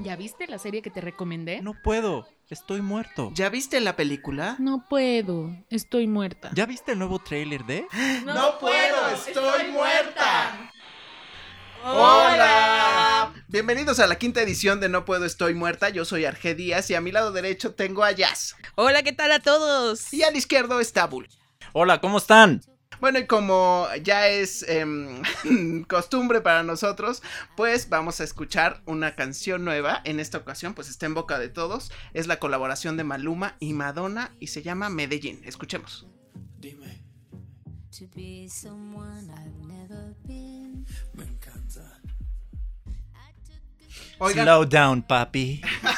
¿Ya viste la serie que te recomendé? No puedo, estoy muerto. ¿Ya viste la película? No puedo, estoy muerta. ¿Ya viste el nuevo tráiler de? No puedo, estoy muerta. Hola. Bienvenidos a la quinta edición de No Puedo Estoy Muerta. Yo soy Arge Díaz y a mi lado derecho tengo a Jazz. Hola, ¿qué tal a todos? Y al izquierdo está Bull. Hola, ¿cómo están? Bueno, y como ya es em, costumbre para nosotros, pues vamos a escuchar una canción nueva. En esta ocasión, pues está en boca de todos. Es la colaboración de Maluma y Madonna y se llama Medellín. Escuchemos. Dime. To be someone I've never been. Me encanta. Oigan, Slow down, papi.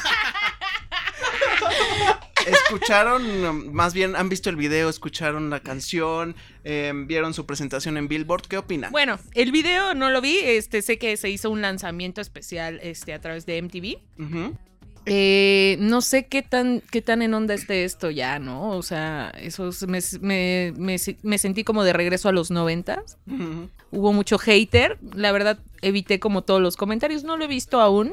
escucharon, más bien han visto el video, escucharon la canción, em, vieron su presentación en Billboard. ¿Qué opinan? Bueno, el video no lo vi, este sé que se hizo un lanzamiento especial este a través de MTV. Eh, no sé qué tan, qué tan en onda esté esto ya, ¿no? O sea, eso es- me, me- me- me sentí como de regreso a los noventas. Ujú. Hubo mucho hater. La verdad, evité como todos los comentarios. No lo he visto aún.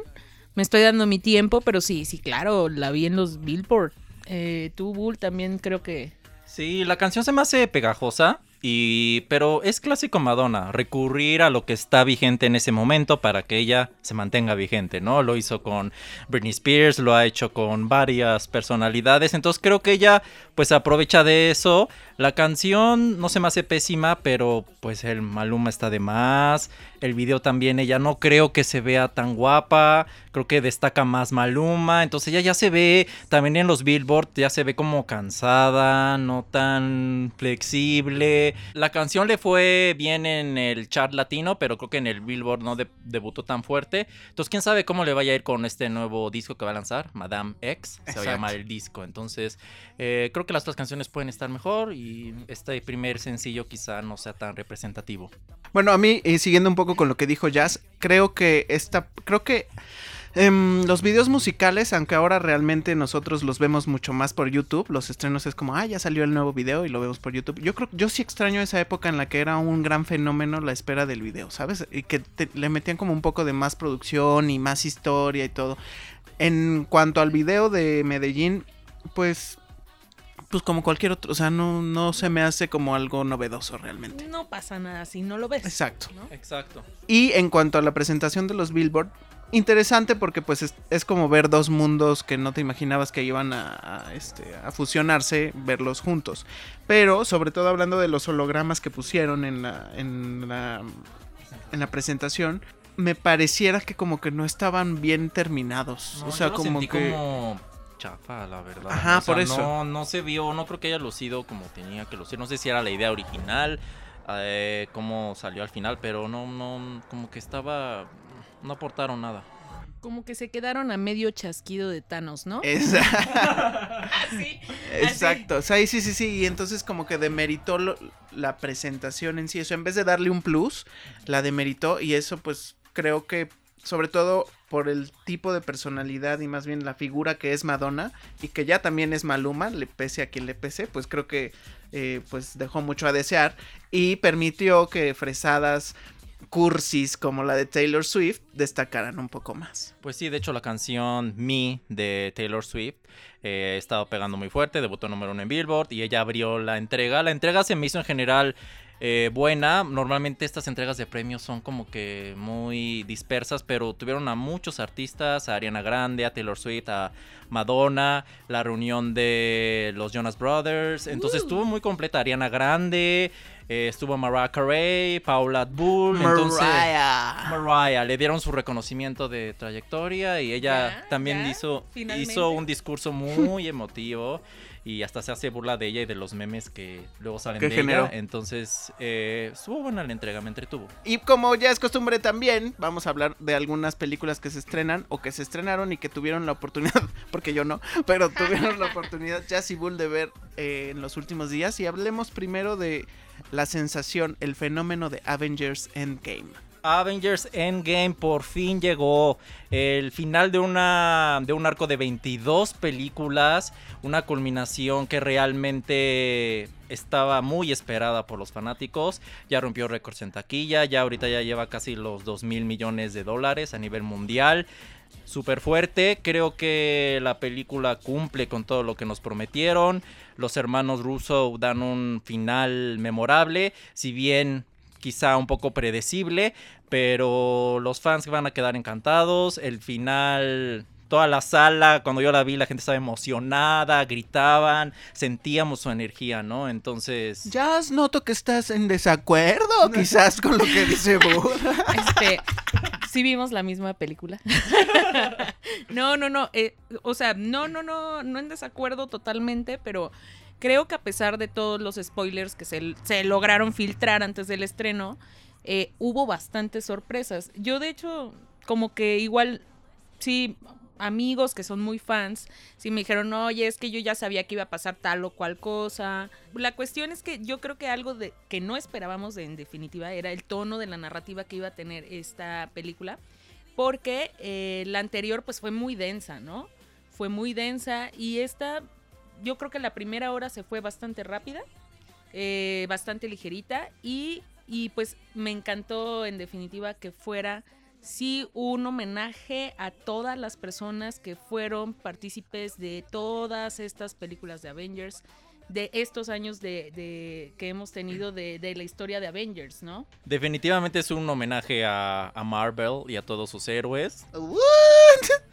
Me estoy dando mi tiempo, pero sí, sí, claro, la vi en los Billboard. Eh, tú, Bull, también creo que. Sí, la canción se me hace pegajosa. Y, pero es clásico Madonna, recurrir a lo que está vigente en ese momento para que ella se mantenga vigente, ¿no? Lo hizo con Britney Spears, lo ha hecho con varias personalidades, entonces creo que ella pues aprovecha de eso. La canción no se me hace pésima, pero pues el Maluma está de más. El video también, ella no creo que se vea tan guapa. Creo que destaca más Maluma. Entonces ella ya se ve, también en los Billboard, ya se ve como cansada, no tan flexible. La canción le fue bien en el chart latino, pero creo que en el Billboard no de- debutó tan fuerte. Entonces quién sabe cómo le vaya a ir con este nuevo disco que va a lanzar, Madame X. Se va a llamar el disco. Entonces eh, creo que las otras canciones pueden estar mejor y este primer sencillo quizá no sea tan representativo. Bueno, a mí, eh, siguiendo un poco con lo que dijo Jazz, creo que esta, creo que em, los videos musicales, aunque ahora realmente nosotros los vemos mucho más por YouTube, los estrenos es como, ah, ya salió el nuevo video y lo vemos por YouTube. Yo creo, yo sí extraño esa época en la que era un gran fenómeno la espera del video, ¿sabes? Y que te- le metían como un poco de más producción y más historia y todo. En cuanto al video de Medellín, pues, pues como cualquier otro, o sea, no, no se me hace como algo novedoso realmente. No pasa nada si no lo ves. Exacto. ¿no? Exacto. Y en cuanto a la presentación de los Billboard, interesante porque pues es, es como ver dos mundos que no te imaginabas que iban a, a, este, a fusionarse, verlos juntos. Pero sobre todo hablando de los hologramas que pusieron en la, en la, en la presentación, me pareciera que como que no estaban bien terminados. o sea, yo lo como sentí que... como chafa, la verdad. Ajá, O sea, por eso. No, no se vio, no creo que haya lucido como tenía que lucir. No sé si era la idea original, eh, cómo salió al final, pero no, no, como que estaba, no aportaron nada. Como que se quedaron a medio chasquido de Thanos, ¿no? Es- Así. Exacto, o sea, sí, sí, sí, y entonces como que demeritó lo- la presentación en sí, eso en vez de darle un plus, la demeritó y eso pues creo que sobre todo por el tipo de personalidad y más bien la figura que es Madonna y que ya también es Maluma, le pese a quien le pese, pues creo que eh, pues dejó mucho a desear y permitió que fresadas cursis como la de Taylor Swift destacaran un poco más. Pues sí, de hecho la canción Me de Taylor Swift eh, ha estado pegando muy fuerte, debutó número uno en Billboard y ella abrió la entrega. La entrega se me hizo en general eh, buena. Normalmente estas entregas de premios son como que muy dispersas, pero tuvieron a muchos artistas, a Ariana Grande, a Taylor Swift, a Madonna, la reunión de los Jonas Brothers. Entonces Uh. estuvo muy completa Ariana Grande. Eh, estuvo Mariah Carey, Paula Abdul, entonces Mariah. Mariah le dieron su reconocimiento de trayectoria y ella Ya, también ya, hizo, finalmente. hizo un discurso muy emotivo y hasta se hace burla de ella y de los memes que luego salen ¿Qué de generó? ella. Entonces, eh, estuvo buena la entrega, me entretuvo. Y como ya es costumbre también, vamos a hablar de algunas películas que se estrenan o que se estrenaron y que tuvieron la oportunidad, porque yo no, pero tuvieron la oportunidad Jazz y Bull de ver eh, en los últimos días. Y hablemos primero de la sensación, el fenómeno de Avengers Endgame. Avengers Endgame por fin llegó. El final de, una, de un arco de 22 películas. Una culminación que realmente estaba muy esperada por los fanáticos. Ya rompió récords en taquilla. Ya ahorita ya lleva casi los 2 mil millones de dólares a nivel mundial. Súper fuerte. Creo que la película cumple con todo lo que nos prometieron. Los hermanos Russo dan un final memorable, si bien quizá un poco predecible, pero los fans van a quedar encantados. El final toda la sala, cuando yo la vi, la gente estaba emocionada, gritaban, sentíamos su energía, ¿no? Entonces... Ya noto que estás en desacuerdo quizás con lo que dice Bull. Este, sí vimos la misma película. no, no, no. eh, o sea, no, no, no, no en desacuerdo totalmente, pero creo que a pesar de todos los spoilers que se, se lograron filtrar antes del estreno, eh, hubo bastantes sorpresas. Yo, de hecho, como que igual, sí, amigos que son muy fans, sí me dijeron, oye, es que yo ya sabía que iba a pasar tal o cual cosa. La cuestión es que yo creo que algo de que no esperábamos en definitiva era el tono de la narrativa que iba a tener esta película, porque eh, la anterior pues fue muy densa, ¿no? Fue muy densa y esta, yo creo que la primera hora se fue bastante rápida, eh, bastante ligerita y, y pues me encantó en definitiva que fuera sí un homenaje a todas las personas que fueron partícipes de todas estas películas de Avengers, de estos años de, de- que hemos tenido de, de la historia de Avengers, ¿no? Definitivamente es un homenaje a, a Marvel y a todos sus héroes.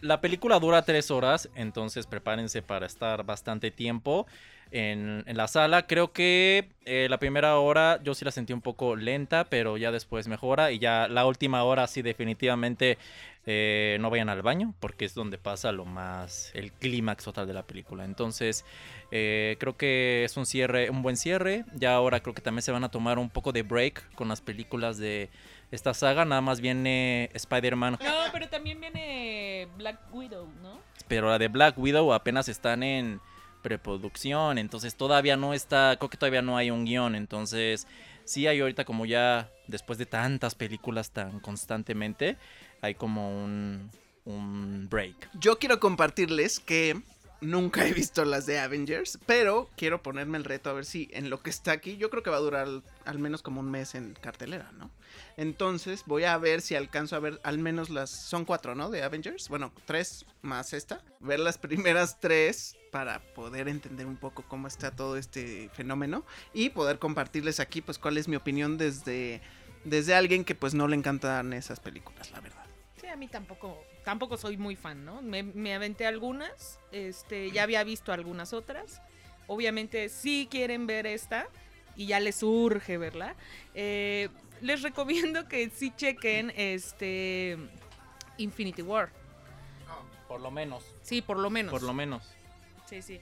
La película dura tres horas, entonces prepárense para estar bastante tiempo en, la sala. Creo que eh, la primera hora yo sí la sentí un poco lenta, pero ya después mejora. Y ya la última hora sí definitivamente eh, no vayan al baño, porque es donde pasa lo más, el clímax total de la película. Entonces eh, creo que es un cierre, un buen cierre. Ya ahora creo que también se van a tomar un poco de break con las películas de esta saga. Nada más viene Spider-Man No, pero también viene Black Widow, ¿no? pero la de Black Widow apenas están en preproducción, entonces todavía no está, creo que todavía no hay un guion, entonces sí hay ahorita como ya después de tantas películas tan constantemente, hay como un, un break. Yo quiero compartirles que nunca he visto las de Avengers, pero quiero ponerme el reto a ver si en lo que está aquí, yo creo que va a durar al, menos como un mes en cartelera, ¿no? Entonces voy a ver si alcanzo a ver al menos las, son cuatro, ¿no? De Avengers, bueno, tres más esta, ver las primeras tres para poder entender un poco cómo está todo este fenómeno y poder compartirles aquí pues cuál es mi opinión desde, desde alguien que pues no le encantan esas películas, la verdad. Sí, a mí tampoco, tampoco soy muy fan, ¿no? Me, me aventé algunas, este, ya había visto algunas otras. Obviamente, si quieren ver esta y ya les urge verla, eh, les recomiendo que sí chequen este Infinity War. Por lo menos. Sí, por lo menos. Por lo menos. Sí, sí.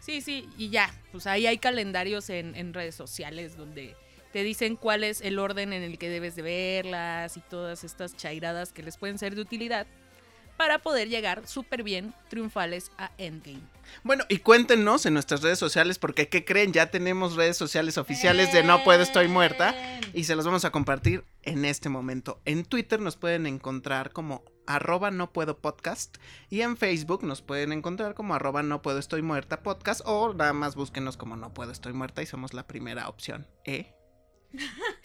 Sí, sí, y ya, pues ahí hay calendarios en, en redes sociales donde te dicen cuál es el orden en el que debes de verlas y todas estas chairadas que les pueden ser de utilidad para poder llegar súper bien triunfales a Endgame. Bueno, y cuéntenos en nuestras redes sociales, porque ¿qué creen? Ya tenemos redes sociales oficiales de No Puedo Estoy Muerta y se las vamos a compartir en este momento. En Twitter nos pueden encontrar como arroba no puedo podcast y en Facebook nos pueden encontrar como arroba no puedo estoy muerta podcast o nada más búsquenos como no puedo estoy muerta y somos la primera opción. ¿Eh?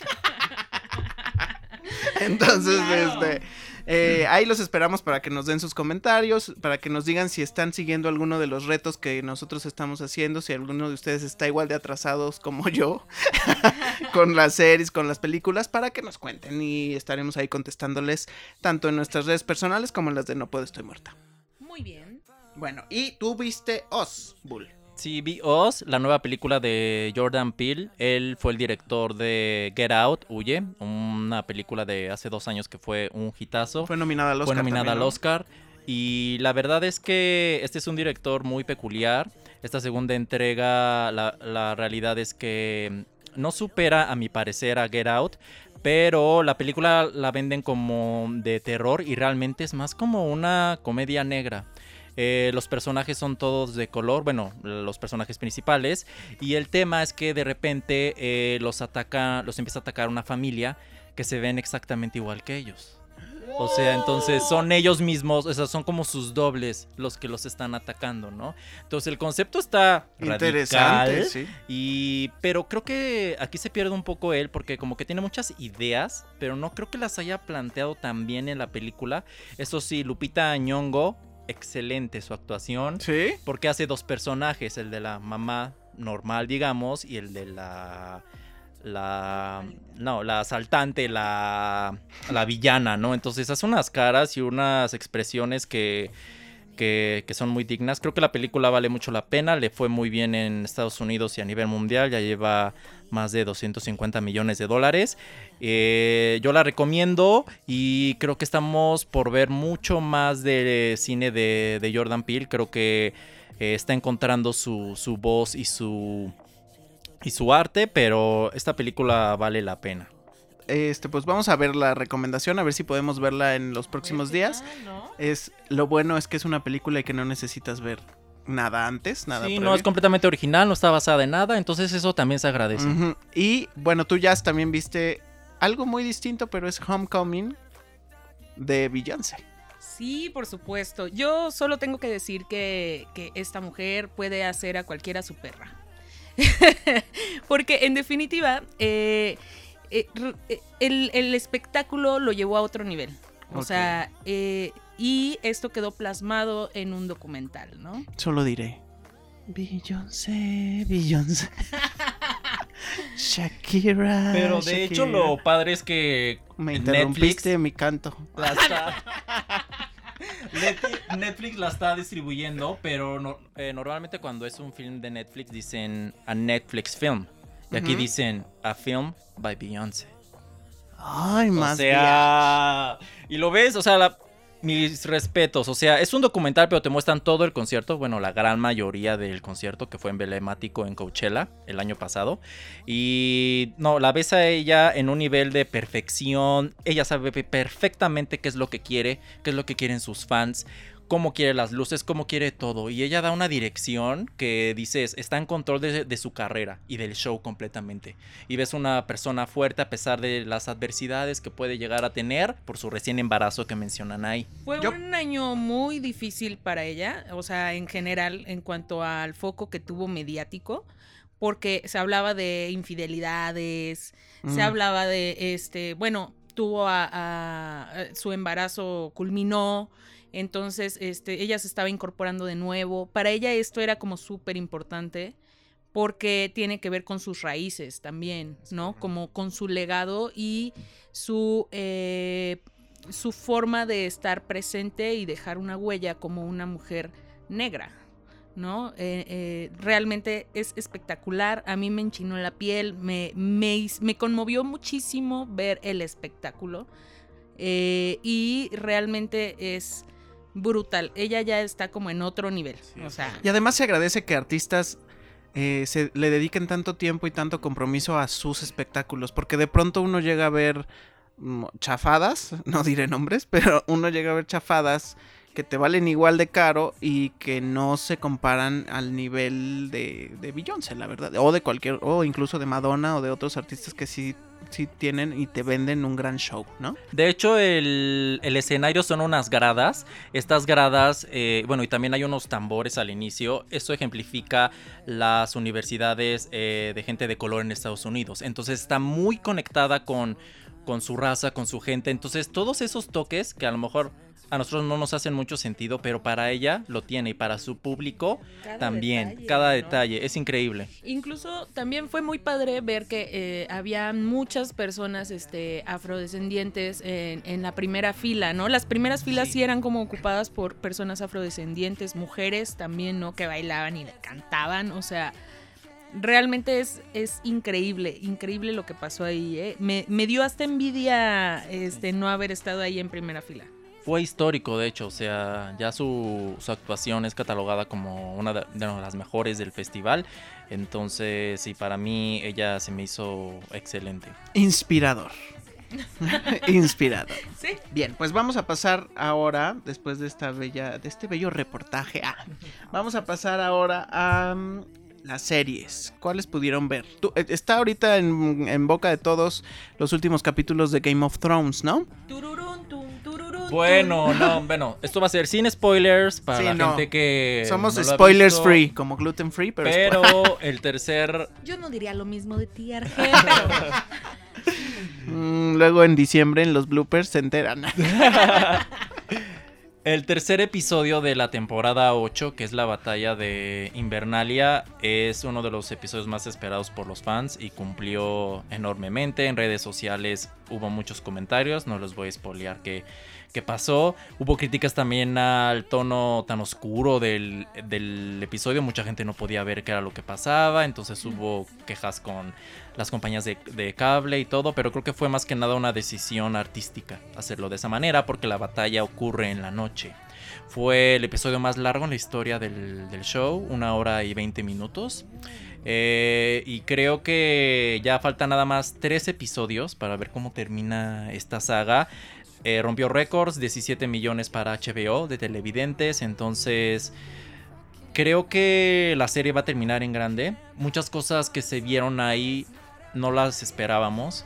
Entonces, este, eh, ahí los esperamos para que nos den sus comentarios, para que nos digan si están siguiendo alguno de los retos que nosotros estamos haciendo, si alguno de ustedes está igual de atrasados como yo con las series, con las películas, para que nos cuenten y estaremos ahí contestándoles tanto en nuestras redes personales como en las de No Puedo Estoy Muerta. Muy bien. Bueno, y tú viste Oz, Bull. Sí, vi Oz, la nueva película de Jordan Peele. Él fue el director de Get Out, Huye, una película de hace dos años que fue un hitazo. Fue nominada al Oscar. Fue nominada también, al. Oscar. Y la verdad es que este es un director muy peculiar. Esta segunda entrega, la, la realidad es que no supera, a mi parecer, a Get Out. Pero la película la venden como de terror y realmente es más como una comedia negra. Eh, los personajes son todos de color, bueno, los personajes principales. Y el tema es que de repente eh, los ataca, los empieza a atacar una familia que se ven exactamente igual que ellos. O sea, entonces son ellos mismos, o sea, son como sus dobles los que los están atacando, ¿no? Entonces el concepto está Interesante, radical, sí. y pero creo que aquí se pierde un poco él porque como que tiene muchas ideas, pero no creo que las haya planteado tan bien en la película. Eso sí, Lupita Ñongo, excelente su actuación, Sí. porque hace dos personajes, el de la mamá normal, digamos, y el de la la no, la asaltante, la la villana, ¿no? Entonces hace unas caras y unas expresiones que que, son muy dignas. Creo que la película vale mucho la pena, le fue muy bien en Estados Unidos y a nivel mundial, ya lleva más de 250 millones de dólares. Eh, yo la recomiendo y creo que estamos por ver mucho más de cine de, de Jordan Peele. Creo que eh, está encontrando su, su voz y su, y su arte, pero esta película vale la pena. Este, pues vamos a ver la recomendación, a ver si podemos verla en los próximos días. Es lo bueno es que es una película y que no necesitas ver nada antes, nada Sí, previo. no es completamente original, no está basada en nada, entonces eso también se agradece. Y bueno, tú ya también viste algo muy distinto, pero es Homecoming de Beyoncé. Sí, por supuesto. Yo solo tengo que decir que, que esta mujer puede hacer a cualquiera su perra. Porque en definitiva, eh, eh, eh, el, el espectáculo lo llevó a otro nivel. O sea, eh, y esto quedó plasmado en un documental, ¿no? Solo diré. Beyoncé, Beyoncé. Shakira. Pero de hecho lo padre es que Me interrumpiste mi canto. la está... Netflix- Netflix la está distribuyendo, pero no- eh, normalmente cuando es un film de Netflix dicen a Netflix film. Y aquí dicen a film by Beyoncé. Ay, más o sea, y lo ves, o sea, la- mis respetos, o sea, es un documental, pero te muestran todo el concierto, bueno, la gran mayoría del concierto que fue emblemático en Coachella el año pasado. Y no, la ves a ella en un nivel de perfección, ella sabe pe- perfectamente qué es lo que quiere, qué es lo que quieren sus fans. Cómo quiere las luces, cómo quiere todo. Y ella da una dirección que dices, está en control de, de su carrera y del show completamente y ves una persona fuerte a pesar de las adversidades que puede llegar a tener por su recién embarazo que mencionan ahí. Fue Yo- un año muy difícil para ella, o sea, en general, en cuanto al foco que tuvo mediático, porque se hablaba de infidelidades, se hablaba de, este, bueno, tuvo a, a- a- su embarazo culminó, entonces, este, ella se estaba incorporando de nuevo. Para ella esto era como súper importante porque tiene que ver con sus raíces también, ¿no? Como con su legado y su, eh, su forma de estar presente y dejar una huella como una mujer negra, ¿no? Eh, eh, realmente es espectacular, a mí me enchinó la piel, me, me, conmovió muchísimo ver el espectáculo y realmente es brutal, ella ya está como en otro nivel, o sea... Y además se agradece que artistas eh, se le dediquen tanto tiempo y tanto compromiso a sus espectáculos, porque de pronto uno llega a ver mm, chafadas, no diré nombres, pero uno llega a ver chafadas que te valen igual de caro y que no se comparan al nivel de, de Beyoncé, la verdad, o de cualquier, o incluso de Madonna o de otros artistas que sí, sí tienen y te venden un gran show, ¿no? De hecho, el, el escenario son unas gradas. Estas gradas, eh, bueno, y también hay unos tambores al inicio. Eso ejemplifica las universidades eh, de gente de color en Estados Unidos. Entonces está muy conectada con, con su raza, con su gente. Entonces todos esos toques que a lo mejor a nosotros no nos hacen mucho sentido, pero para ella lo tiene y para su público Cada también. detalle, cada ¿no? detalle. Es increíble. Incluso también fue muy padre ver que eh, había muchas personas este, afrodescendientes en, en la primera fila, ¿no? Las primeras filas sí. eran como ocupadas por personas afrodescendientes, mujeres también, ¿no? Que bailaban y cantaban, o sea, realmente es, es increíble, increíble lo que pasó ahí, ¿eh? Me, me dio hasta envidia este, no haber estado ahí en primera fila. Fue histórico, de hecho, o sea, ya su, su actuación es catalogada como una de, de las mejores del festival. Entonces, sí, para mí ella se me hizo excelente. Inspirador. Inspirador. Sí. Bien, pues vamos a pasar ahora, después de esta bella, de este bello reportaje, ah, vamos a pasar ahora a um, las series. ¿Cuáles pudieron ver? Tú, eh, está ahorita en, en, boca de todos los últimos capítulos de Game of Thrones, ¿no? Tururún. Bueno, no, bueno, esto va a ser sin spoilers para Sí, la no. gente que. Somos no lo ha spoilers visto, free, como gluten free, pero, Pero el tercer. Yo no diría lo mismo de ti, Arge, pero Mm, luego en diciembre en los bloopers se enteran. El tercer episodio de la temporada 8, que es la batalla de Invernalia, es uno de los episodios más esperados por los fans y cumplió enormemente. En redes sociales hubo muchos comentarios, no los voy a spoilear qué, qué pasó. Hubo críticas también al tono tan oscuro del, del episodio, mucha gente no podía ver qué era lo que pasaba, entonces hubo quejas con las compañías de, de cable y todo, pero creo que fue más que nada una decisión artística hacerlo de esa manera porque la batalla ocurre en la noche. Fue el episodio más largo en la historia del, del show, una hora y 20 minutos. Eh, y creo que ya falta nada más tres episodios para ver cómo termina esta saga. Eh, rompió récords, 17 millones para HBO de televidentes, entonces creo que la serie va a terminar en grande. Muchas cosas que se vieron ahí no las esperábamos.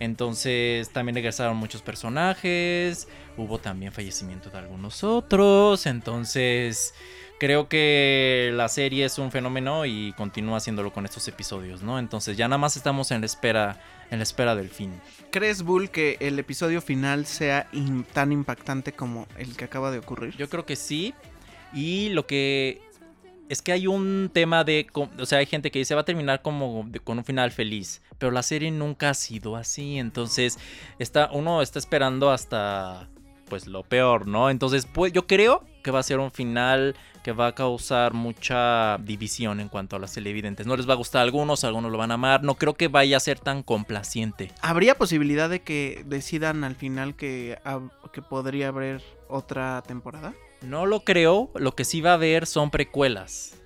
Entonces también regresaron muchos personajes. Hubo también fallecimiento de algunos otros. Entonces creo que la serie es un fenómeno y continúa haciéndolo con estos episodios, ¿no? Entonces ya nada más estamos en la espera, en la espera del fin. ¿Crees, Bull, que el episodio final sea tan impactante como el que acaba de ocurrir? Yo creo que sí. Y lo que es que hay un tema de, o sea, hay gente que dice va a terminar como con un final feliz, pero la serie nunca ha sido así, entonces está uno está esperando hasta pues lo peor, ¿no? Entonces, pues yo creo que va a ser un final que va a causar mucha división en cuanto a las televidentes. No les va a gustar a algunos, algunos lo van a amar. No creo que vaya a ser tan complaciente. ¿Habría posibilidad de que decidan al final que, que podría haber otra temporada? No lo creo, lo que sí va a haber son precuelas.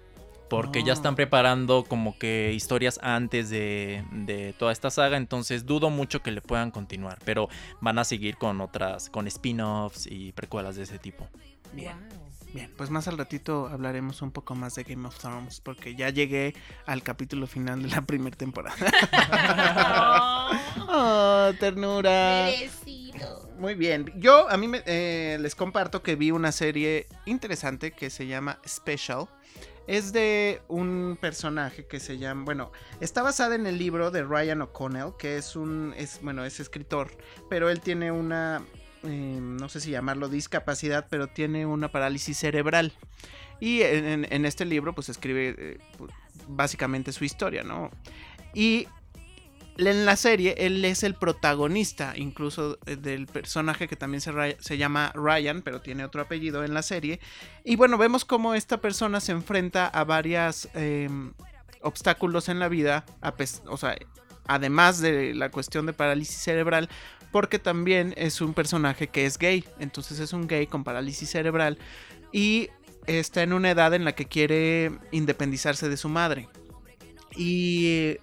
Porque ya Ah. están preparando como que historias antes de, de toda esta saga. Entonces dudo mucho que le puedan continuar. Pero van a seguir con otras, con spin-offs y precuelas de ese tipo. Bien. Bien, pues más al ratito hablaremos un poco más de Game of Thrones porque ya llegué al capítulo final de la primera temporada. oh, ternura. Muy bien. Yo a mí me- eh, les comparto que vi una serie interesante que se llama Special. Es de un personaje que se llama, bueno, está basada en el libro de Ryan O'Connell, que es un, es, bueno, es escritor, pero él tiene una, eh, no sé si llamarlo discapacidad, pero tiene una parálisis cerebral. Y en, este libro, pues escribe eh, pu- básicamente su historia, ¿no? Y en la serie, él es el protagonista, incluso eh, del personaje que también se, llama Ryan, pero tiene otro apellido en la serie. Y bueno, vemos cómo esta persona se enfrenta a varios obstáculos en la vida, o sea, además de la cuestión de parálisis cerebral, porque también es un personaje que es gay, entonces es un gay con parálisis cerebral y está en una edad en la que quiere independizarse de su madre. Y,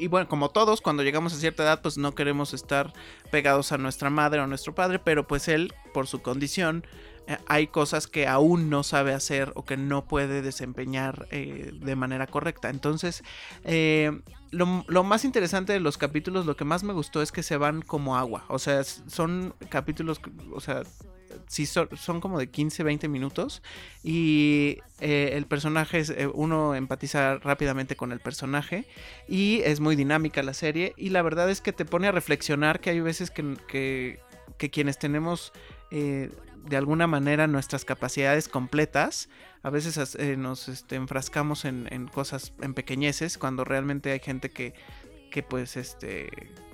y bueno, como todos, cuando llegamos a cierta edad, pues no queremos estar pegados a nuestra madre o a nuestro padre, pero pues él, por su condición, eh, hay cosas que aún no sabe hacer o que no puede desempeñar eh, de manera correcta. Entonces, eh, lo, lo más interesante de los capítulos, lo que más me gustó es que se van como agua. O sea, son capítulos, o sea, sí son, son como de 15, 20 minutos. Y eh, el personaje, es, eh, uno empatiza rápidamente con el personaje. Y es muy dinámica la serie. Y la verdad es que te pone a reflexionar que hay veces que, que, quienes tenemos... eh, de alguna manera nuestras capacidades completas. A veces nos este, enfrascamos en, cosas, en pequeñeces, cuando realmente hay gente que, que pues, este,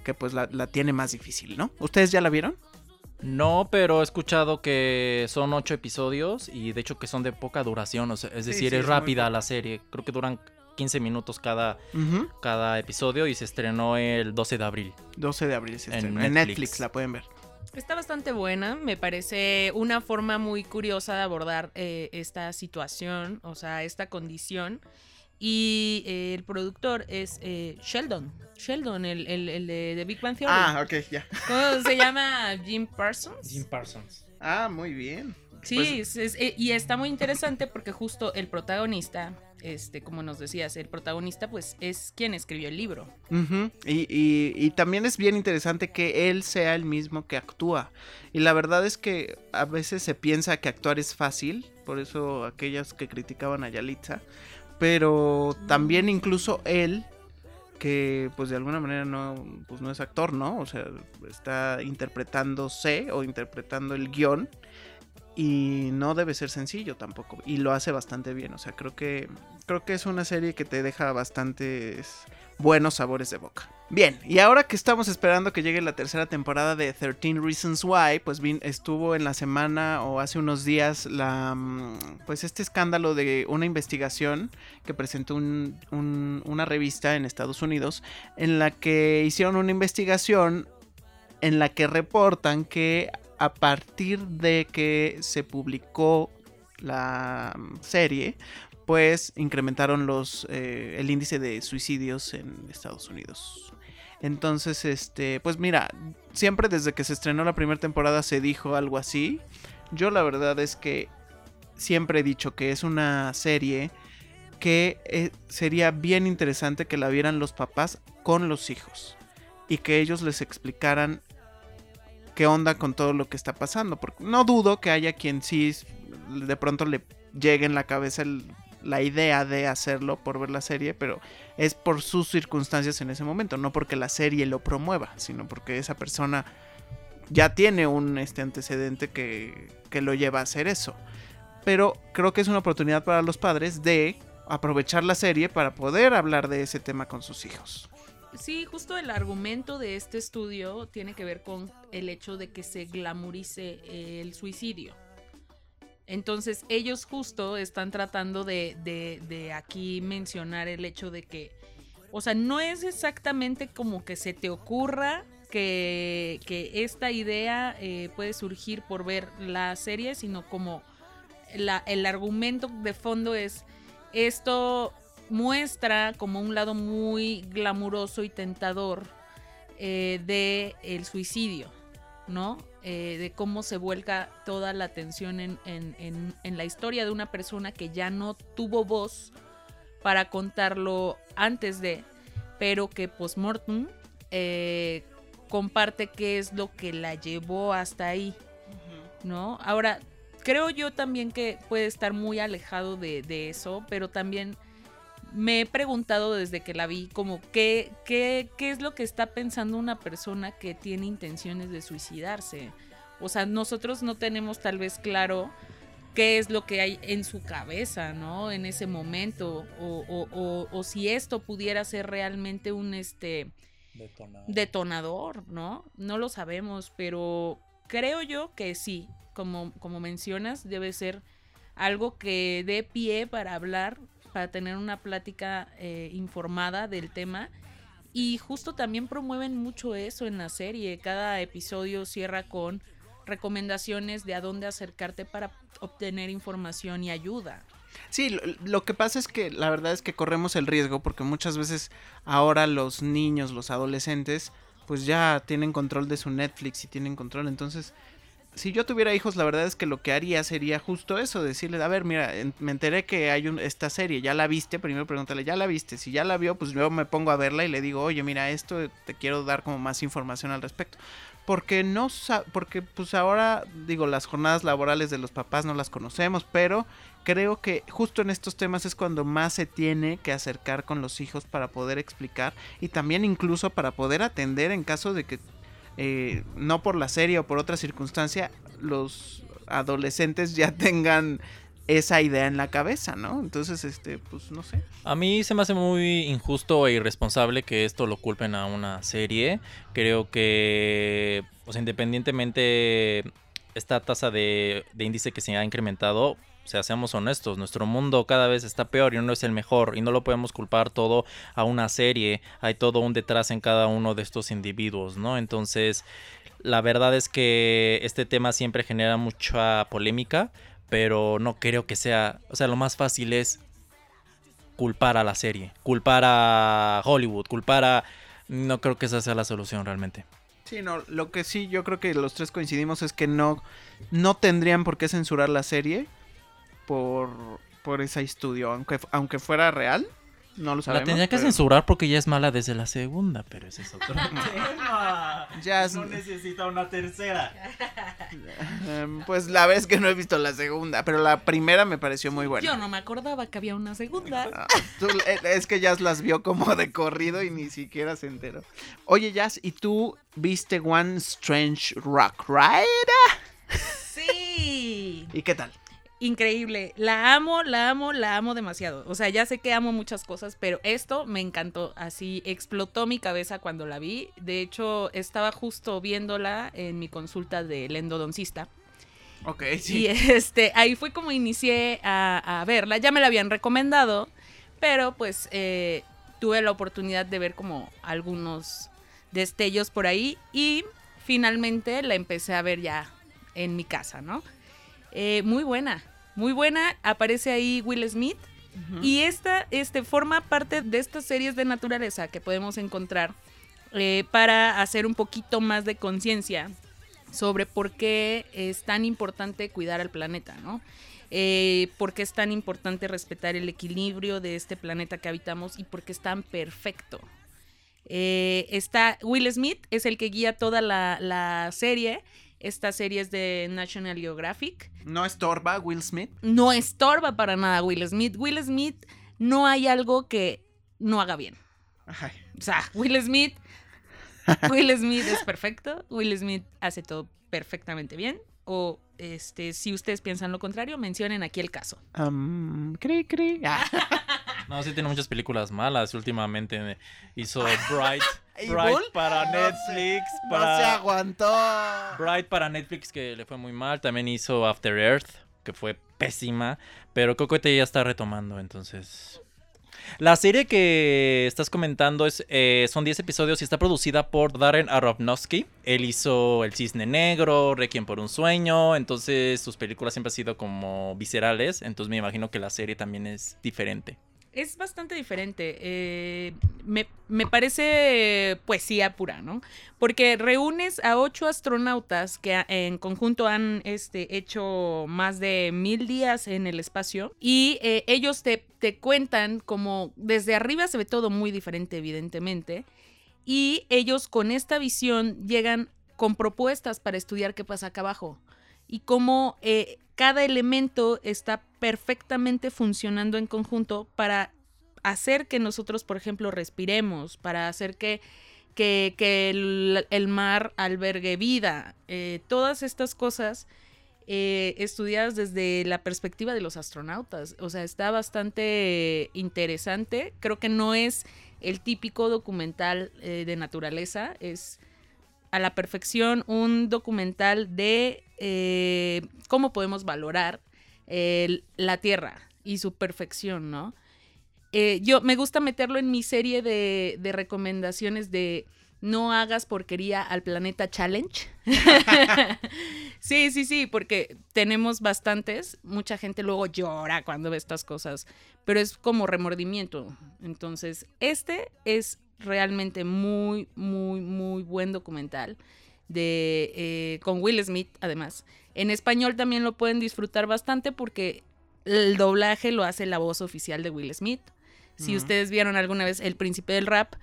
que pues la tiene más difícil, ¿no? ¿Ustedes ya la vieron? No, pero he escuchado que son ocho episodios y de hecho que son de poca duración. O sea, es Sí, decir, sí, es rápida la serie. Creo que duran 15 minutos cada, cada episodio y se estrenó el 12 de abril. 12 de abril se En estrenó. En Netflix. Netflix la pueden ver. Está bastante buena, me parece una forma muy curiosa de abordar eh, esta situación, o sea, esta condición. Y eh, el productor es eh, Sheldon, Sheldon, el, el- el de, de Big Bang Theory. Ah, ok, ya. ¿Cómo se llama? Jim Parsons. Parsons. Ah, muy bien. Sí, es- es- eh, y está muy interesante porque justo el protagonista este, como nos decías, el protagonista, pues es quien escribió el libro. Y, y- y también es bien interesante que él sea el mismo que actúa. Y la verdad es que a veces se piensa que actuar es fácil, por eso aquellas que criticaban a Yalitza. Pero también incluso él, que pues de alguna manera no, pues no es actor, ¿no? O sea, está interpretándose o interpretando el guion. Y no debe ser sencillo tampoco. Y lo hace bastante bien. O sea, creo que. Creo que es una serie que te deja bastantes buenos sabores de boca. Bien, y ahora que estamos esperando que llegue la tercera temporada de 13 Reasons Why, pues estuvo en la semana o hace unos días la mm, pues este escándalo de una investigación que presentó un- una revista en Estados Unidos en la que hicieron una investigación en la que reportan que a partir de que se publicó la mm, serie, pues incrementaron los eh, el índice de suicidios en Estados Unidos. Entonces, este, pues mira, siempre desde que se estrenó la primera temporada se dijo algo así. Yo la verdad es que siempre he dicho que es una serie que eh, sería bien interesante que la vieran los papás con los hijos y que ellos les explicaran qué onda con todo lo que está pasando. Porque no dudo que haya quien sí de pronto le llegue en la cabeza el- la idea de hacerlo por ver la serie, pero es por sus circunstancias en ese momento, no porque la serie lo promueva, sino porque esa persona ya tiene un este antecedente que, que lo lleva a hacer eso. Pero creo que es una oportunidad para los padres de aprovechar la serie para poder hablar de ese tema con sus hijos. Sí, justo el argumento de este estudio tiene que ver con el hecho de que se glamorice el suicidio. Entonces ellos justo están tratando de, de- de aquí mencionar el hecho de que, o sea, no es exactamente como que se te ocurra que, que esta idea eh, puede surgir por ver la serie, sino como la- el argumento de fondo es esto muestra como un lado muy glamuroso y tentador eh, de el suicidio, ¿no? Eh, de cómo se vuelca toda la atención en, en- en- en la historia de una persona que ya no tuvo voz para contarlo antes de, pero que post-mortem eh, comparte qué es lo que la llevó hasta ahí, ¿no? Ahora, creo yo también que puede estar muy alejado de, de eso, pero también me he preguntado desde que la vi como qué, qué, qué es lo que está pensando una persona que tiene intenciones de suicidarse. O sea, nosotros no tenemos tal vez claro qué es lo que hay en su cabeza, ¿no? En ese momento. O, o- o- o si esto pudiera ser realmente un este detonador, ¿no? No lo sabemos, pero creo yo que sí, como, como mencionas, debe ser algo que dé pie para hablar, para tener una plática eh, informada del tema. Y justo también promueven mucho eso en la serie. Cada episodio cierra con recomendaciones de a dónde acercarte para obtener información y ayuda. Sí, lo, lo que pasa es que la verdad es que corremos el riesgo porque muchas veces ahora los niños, los adolescentes, pues ya tienen control de su Netflix y tienen control. Entonces, si yo tuviera hijos, la verdad es que lo que haría sería justo eso, decirle, a ver, mira, me enteré que hay un- esta serie, ¿ya la viste? Primero pregúntale, ¿ya la viste? Si ya la vio, pues yo me pongo a verla y le digo, oye, mira, esto te quiero dar como más información al respecto. Porque no porque pues ahora digo las jornadas laborales de los papás no las conocemos, pero creo que justo en estos temas es cuando más se tiene que acercar con los hijos para poder explicar y también incluso para poder atender en caso de que eh, no por la serie o por otra circunstancia los adolescentes ya tengan esa idea en la cabeza, ¿no? Entonces, este, pues no sé. A mí se me hace muy injusto e irresponsable que esto lo culpen a una serie. Creo que, sea, independientemente esta tasa de, de índice que se ha incrementado, o sea, seamos honestos, nuestro mundo cada vez está peor y no es el mejor y no lo podemos culpar todo a una serie. Hay todo un detrás en cada uno de estos individuos, ¿no? Entonces, la verdad es que este tema siempre genera mucha polémica, pero no creo que sea, o sea, lo más fácil es culpar a la serie, culpar a Hollywood, culpar a... No creo que esa sea la solución realmente. Sí, no, lo que sí yo creo que los tres coincidimos es que no, no tendrían por qué censurar la serie por, por ese estudio, aunque, aunque fuera real. No lo La sabemos. tenía que pero- censurar porque ya es mala desde la segunda, pero ese es otro tema. Ya es- necesita una tercera. Em, pues la vez que no he visto la segunda, pero la primera me pareció muy buena. Yo no me acordaba que había una segunda. Ah, tú- eh, es que Jazz las vio como de corrido y ni siquiera se enteró. Oye, Jazz, ¿y tú viste One Strange Rock Ride? Sí. ¿Y qué tal? Increíble. La amo, la amo, la amo demasiado. O sea, ya sé que amo muchas cosas, pero esto me encantó. Así explotó mi cabeza cuando la vi. De hecho, estaba justo viéndola en mi consulta del endodoncista. Ok, Y este, ahí fue como inicié a, a verla. Ya me la habían recomendado, pero pues eh, tuve la oportunidad de ver como algunos destellos por ahí y finalmente la empecé a ver ya en mi casa, ¿no? Eh, muy buena, muy buena. Aparece ahí Will Smith. Y esta este, forma parte de estas series de naturaleza que podemos encontrar eh, para hacer un poquito más de conciencia sobre por qué es tan importante cuidar al planeta, ¿no? Eh, por qué es tan importante respetar el equilibrio de este planeta que habitamos y por qué es tan perfecto. Eh, está Will Smith, es el que guía toda la, la serie. Esta serie es de National Geographic ¿No estorba Will Smith? no estorba para nada Will Smith. Will Smith no hay algo que no haga bien. Ay, O sea, Will Smith, Will Smith es perfecto. Will Smith hace todo perfectamente bien. O este, si ustedes piensan lo contrario, mencionen aquí el caso. cri, cri. Ah, No, sí tiene muchas películas malas. Últimamente hizo Bright, ¿Y Bright para No Netflix. No se aguantó. Bright para Netflix que le fue muy mal. También hizo After Earth, que fue pésima. Pero Cocote ya está retomando, entonces. La serie que estás comentando es, eh, son 10 episodios y está producida por Darren Aronofsky. Él hizo El Cisne Negro, Requiem por un Sueño. Entonces sus películas siempre han sido como viscerales. Entonces me imagino que la serie también es diferente. Es bastante diferente. eh, me, me parece poesía pura, ¿no? Porque reúnes a ocho astronautas que a- en conjunto han este, hecho más de mil días en el espacio y eh, ellos te, te cuentan como desde arriba se ve todo muy diferente, evidentemente. Y ellos con esta visión llegan con propuestas para estudiar qué pasa acá abajo y cómo eh, cada elemento está perfectamente funcionando en conjunto para hacer que nosotros, por ejemplo, respiremos, para hacer que, que, el, mar albergue vida. Eh, todas estas cosas eh, estudiadas desde la perspectiva de los astronautas. O sea, está bastante interesante. Creo que no es el típico documental eh, de naturaleza, es a la perfección un documental de cómo podemos valorar la Tierra y su perfección, ¿no? Eh, yo me gusta meterlo en mi serie de, de recomendaciones de no hagas porquería al planeta challenge. sí, sí, sí, porque tenemos bastantes. Mucha gente luego llora cuando ve estas cosas, pero es como remordimiento. Entonces, este es realmente muy, muy, muy buen documental de eh, con Will Smith, además. En español también lo pueden disfrutar bastante porque el doblaje lo hace la voz oficial de Will Smith. Si ustedes vieron alguna vez El Príncipe del Rap,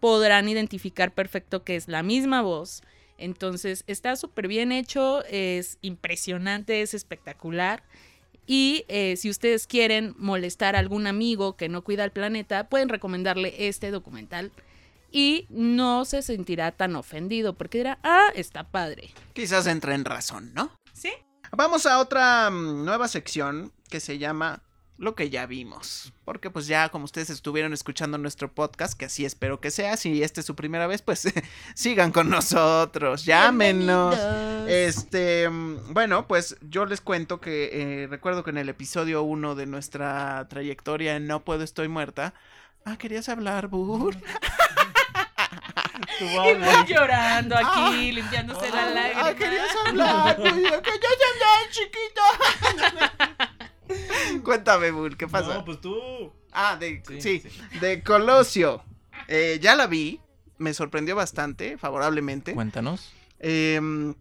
podrán identificar perfecto que es la misma voz. Entonces está súper bien hecho, es impresionante, es espectacular. Y eh, si ustedes quieren molestar a algún amigo que no cuida el planeta, pueden recomendarle este documental. Y no se sentirá tan ofendido porque dirá, ah, está padre. Quizás entre en razón, ¿no? ¿Sí? Vamos a otra mm, nueva sección que se llama Lo que ya vimos. Porque pues ya como ustedes estuvieron escuchando nuestro podcast, que así espero que sea, si esta es su primera vez, pues sigan con nosotros, llámenos. Este, mm, bueno, pues yo les cuento que eh, recuerdo que en el episodio 1 de nuestra trayectoria en No Puedo Estoy Muerta. Ah, ¿querías hablar, Bur? Y voy llorando aquí, Ah. limpiándose la Ah, lágrima. ah, querías hablar, yo ya chiquito. Cuéntame, Bur, ¿qué pasa? pues tú. Ah, de, sí, Sí, de Colosio. Eh, ya la vi, me sorprendió bastante, favorablemente. Cuéntanos. Em,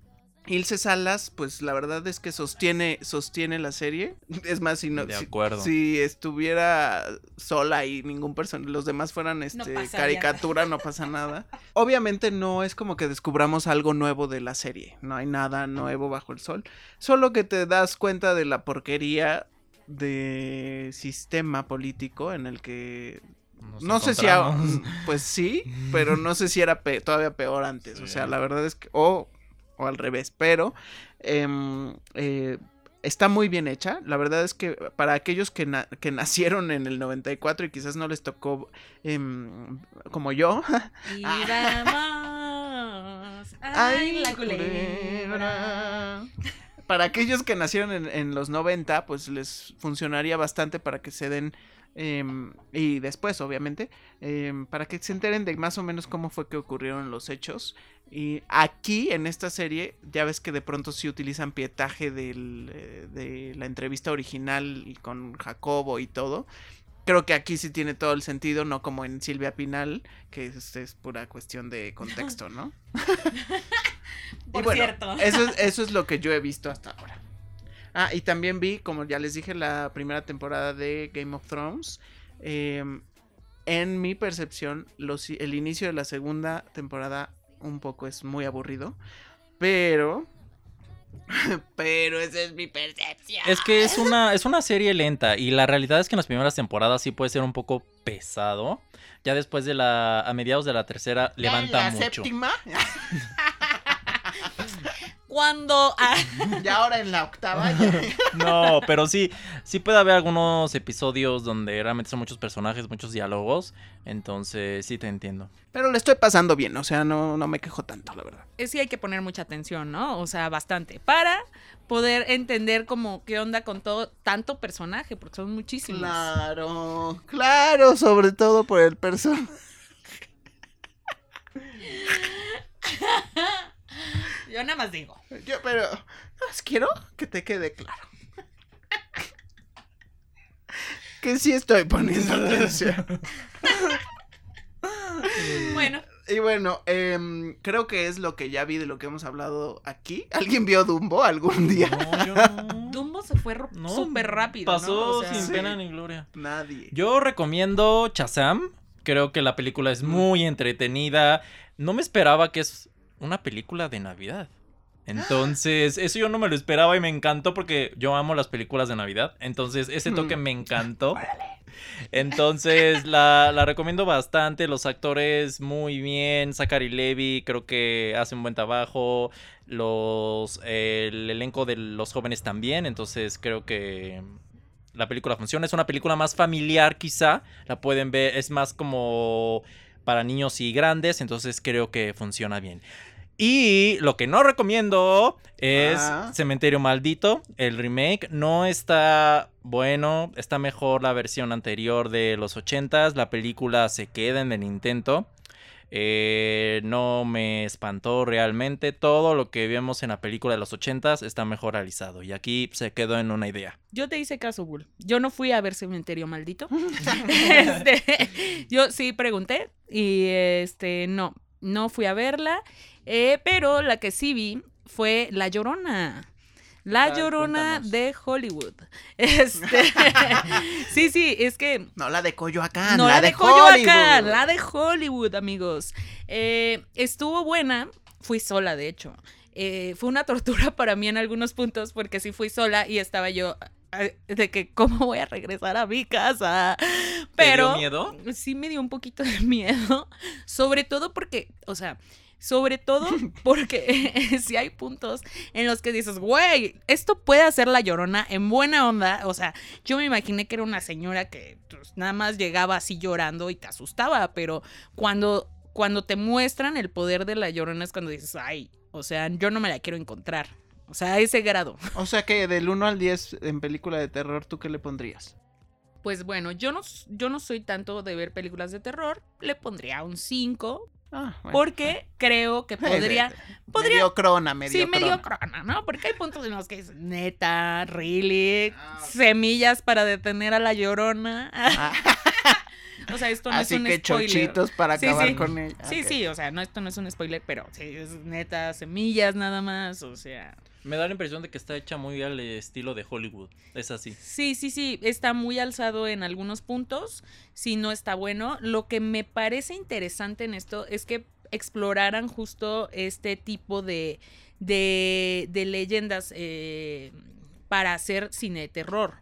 Ilse Salas, pues la verdad es que sostiene, sostiene la serie. Es más, si no, De si- acuerdo. Si, estuviera sola y ningún personaje, los demás fueran este caricatura, no pasa nada. Obviamente no es como que descubramos algo nuevo de la serie. No hay nada nuevo bajo el sol. Solo que te das cuenta de la porquería de sistema político en el que Nos no sé si a- pues sí, pero no sé si era pe- todavía peor antes. O sea, la verdad es que o o al revés, pero em, eh, está muy bien hecha. La verdad es que para aquellos que, na- que nacieron en el 94 y quizás no les tocó em, como yo, Y vamos. Ay, la culebra. Para aquellos que nacieron en, en los 90, pues les funcionaría bastante para que se den, em, y después obviamente, em, para que se enteren de más o menos cómo fue que ocurrieron los hechos. Y aquí en esta serie, ya ves que de pronto sí utilizan pietaje del, eh, de la entrevista original con Jacobo y todo. Creo que aquí sí tiene todo el sentido, no como en Silvia Pinal, que es, es pura cuestión de contexto, ¿no? Por Y bueno, cierto. Eso es, eso es lo que yo he visto hasta ahora. Ah, y también vi, como ya les dije, la primera temporada de Game of Thrones. Em, en mi percepción, los- el inicio de la segunda temporada un poco es muy aburrido. Pero... Pero esa es mi percepción. Es que es una, es una serie lenta y la realidad es que en las primeras temporadas sí puede ser un poco pesado. Ya después de la, a mediados de la tercera, Ya en levanta la mucho. séptima, Cuando. ah, y ahora en la octava. ya- No, pero sí, sí puede haber algunos episodios donde realmente son muchos personajes, muchos diálogos. Entonces sí te entiendo. Pero le estoy pasando bien, o sea, no, no me quejo tanto, la verdad. sí hay que poner mucha atención, ¿no? O sea, bastante. Para poder entender como qué onda con todo tanto personaje, porque son muchísimos. Claro, claro, sobre todo por el personaje. Yo nada más digo. Yo, pero pues, quiero que te quede claro. Que sí estoy poniendo atención. Bueno, Y bueno, em, creo que es lo que ya vi de lo que hemos hablado aquí. ¿Alguien vio Dumbo algún día? No, yo no. Dumbo se fue No, súper rápido. ¿no? Pasó O sea, sin sí. pena ni gloria. Nadie. Yo recomiendo Chazam. Creo que la película es muy entretenida. No me esperaba que es una película de Navidad. Entonces, eso yo no me lo esperaba y me encantó porque yo amo las películas de Navidad. Entonces, ese toque Mm. me encantó. Entonces, la, la recomiendo bastante. Los actores muy bien. Zachary Levy creo que hace un buen trabajo. Los, el elenco de los jóvenes también. Entonces, creo que la película funciona. Es una película más familiar, quizá. La pueden ver, es más como para niños y grandes. Entonces, creo que funciona bien. Y lo que no recomiendo es Ah. Cementerio Maldito. El remake no está bueno. Está mejor la versión anterior de los 80s. La película se queda en el intento. Eh, no me espantó realmente. Todo lo que vemos en la película de los 80s está mejor realizado. Y aquí se quedó en una idea. Yo te hice caso, Bull. Yo no fui a ver Cementerio Maldito. Este, yo sí pregunté y este no, no fui a verla. eh, pero la que sí vi fue La Llorona. La Llorona cuéntanos. de Hollywood. Este, sí, sí, es que No la de Coyoacán, no la, la de, de Coyoacán, Hollywood. la de Hollywood, amigos. Eh, estuvo buena, fui sola, de hecho. Eh, fue una tortura para mí en algunos puntos porque sí fui sola y estaba yo de que cómo voy a regresar a mi casa. Pero ¿Te dio miedo? sí me dio un poquito de miedo, sobre todo porque, o sea, sobre todo porque si hay puntos en los que dices, güey, esto puede hacer la llorona en buena onda. O sea, yo me imaginé que era una señora que pues, nada más llegaba así llorando y te asustaba, pero cuando, cuando te muestran el poder de la llorona es cuando dices, ay, o sea, yo no me la quiero encontrar. O sea, a ese grado. O sea que del 1 al 10 en película de terror, ¿tú qué le pondrías? Pues bueno, yo no, yo no soy tanto de ver películas de terror, le pondría un 5, Ah, bueno. porque creo que podría... podría- Medio crona, medio Sí, medio crona. ¿no? Porque hay puntos en los que dices, neta, really, Ah, semillas para detener a la llorona. Ah, O sea, esto no Así es un que spoiler. chochitos para Sí, acabar sí. con ella. Sí, Ok. sí, o sea, no, esto no es un spoiler, pero sí, es neta, semillas nada más, o sea. Me da la impresión de que está hecha muy al estilo de Hollywood. Es así. Sí, sí, sí, está muy alzado en algunos puntos, si no está bueno. Lo que me parece interesante en esto es que exploraran justo este tipo de, de, de leyendas eh, para hacer cine de terror.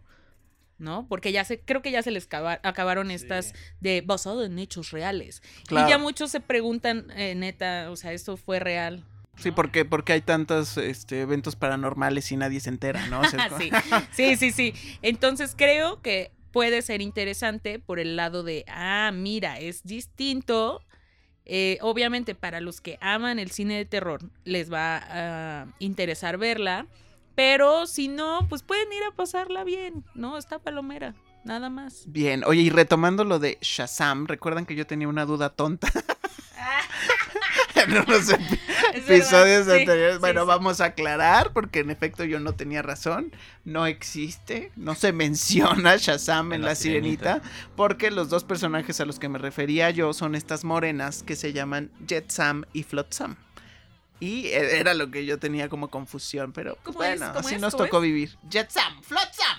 ¿No? Porque ya se, creo que ya se les acaba- acabaron estas de basado en hechos reales. Claro. Y ya muchos se preguntan, eh, neta, o sea, ¿esto fue real? Sí, porque, porque hay tantos este, eventos paranormales y nadie se entera, ¿no? O sea, sí, sí, sí, sí. Entonces creo que puede ser interesante por el lado de, ah, mira, es distinto. Eh, obviamente para los que aman el cine de terror les va a interesar verla, pero si no, pues pueden ir a pasarla bien, ¿no? Está palomera, nada más. Bien, oye, y retomando lo de Shazam, recuerdan que yo tenía una duda tonta en unos verdad, episodios anteriores. sí, bueno, sí. vamos a aclarar, porque en efecto yo no tenía razón. No existe, no se menciona Shazam en, En la, La sirenita, Sirenita. porque los dos personajes a los que me refería yo son estas morenas que se llaman Jetsam y Flotsam. Y e- era lo que yo tenía como confusión, pero pues, ¿Cómo es? bueno, ¿Cómo así es? nos ¿Cómo tocó vivir. Jetsam, Flotsam.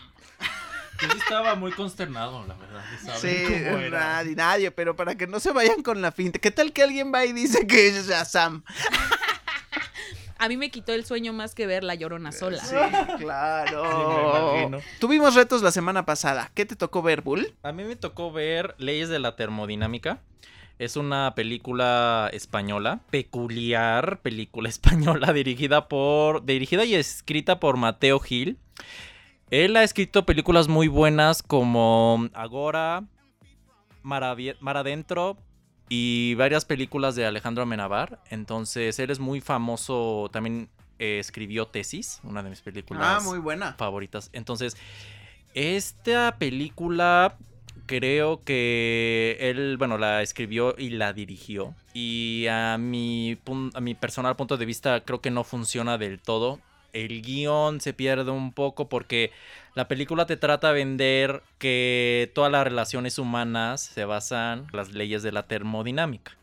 Yo estaba muy consternado, la verdad. Sí, cómo era. nadie, nadie, pero para que no se vayan con la finta. ¿Qué tal que alguien va y dice que es Shazam? A mí me quitó el sueño más que ver La Llorona sola. Sí, claro. Sí. Tuvimos retos la semana pasada. ¿Qué te tocó ver, Bull? A mí me tocó ver Leyes de la Termodinámica. Es una película española, peculiar película española dirigida por dirigida y escrita por Mateo Gil. Él ha escrito películas muy buenas como Agora, Mar, Adentro y varias películas de Alejandro Amenábar. Entonces, él es muy famoso, también eh, escribió Tesis, una de mis películas Ah, muy buena. favoritas. Entonces, esta película creo que él, bueno, la escribió y la dirigió. Y a mi, a mi personal punto de vista creo que no funciona del todo. El guion se pierde un poco porque la película te trata de vender que todas las relaciones humanas se basan en las leyes de la termodinámica.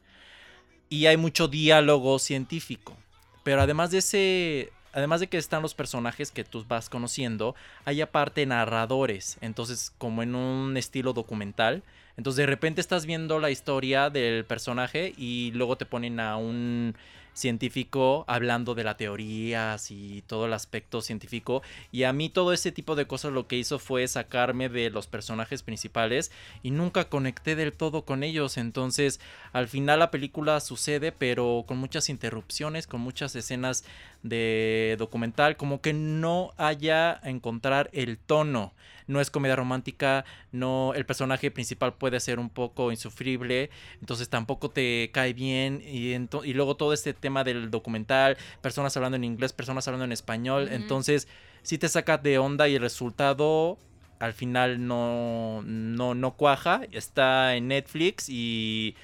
Y hay mucho diálogo científico. Pero además de ese, además de que están los personajes que tú vas conociendo, hay aparte narradores. Entonces, como en un estilo documental. Entonces, de repente estás viendo la historia del personaje y luego te ponen a un científico hablando de las teorías y todo el aspecto científico. Y a mí todo ese tipo de cosas lo que hizo fue sacarme de los personajes principales y nunca conecté del todo con ellos. Entonces, al final la película sucede, pero con muchas interrupciones, con muchas escenas de documental, como que no haya encontrar el tono. No es comedia romántica, no el personaje principal puede ser un poco insufrible, entonces tampoco te cae bien y, luego todo este tema del documental, personas hablando en inglés, personas hablando en español, entonces sí te saca de onda y el resultado al final no, no, no cuaja, está en Netflix y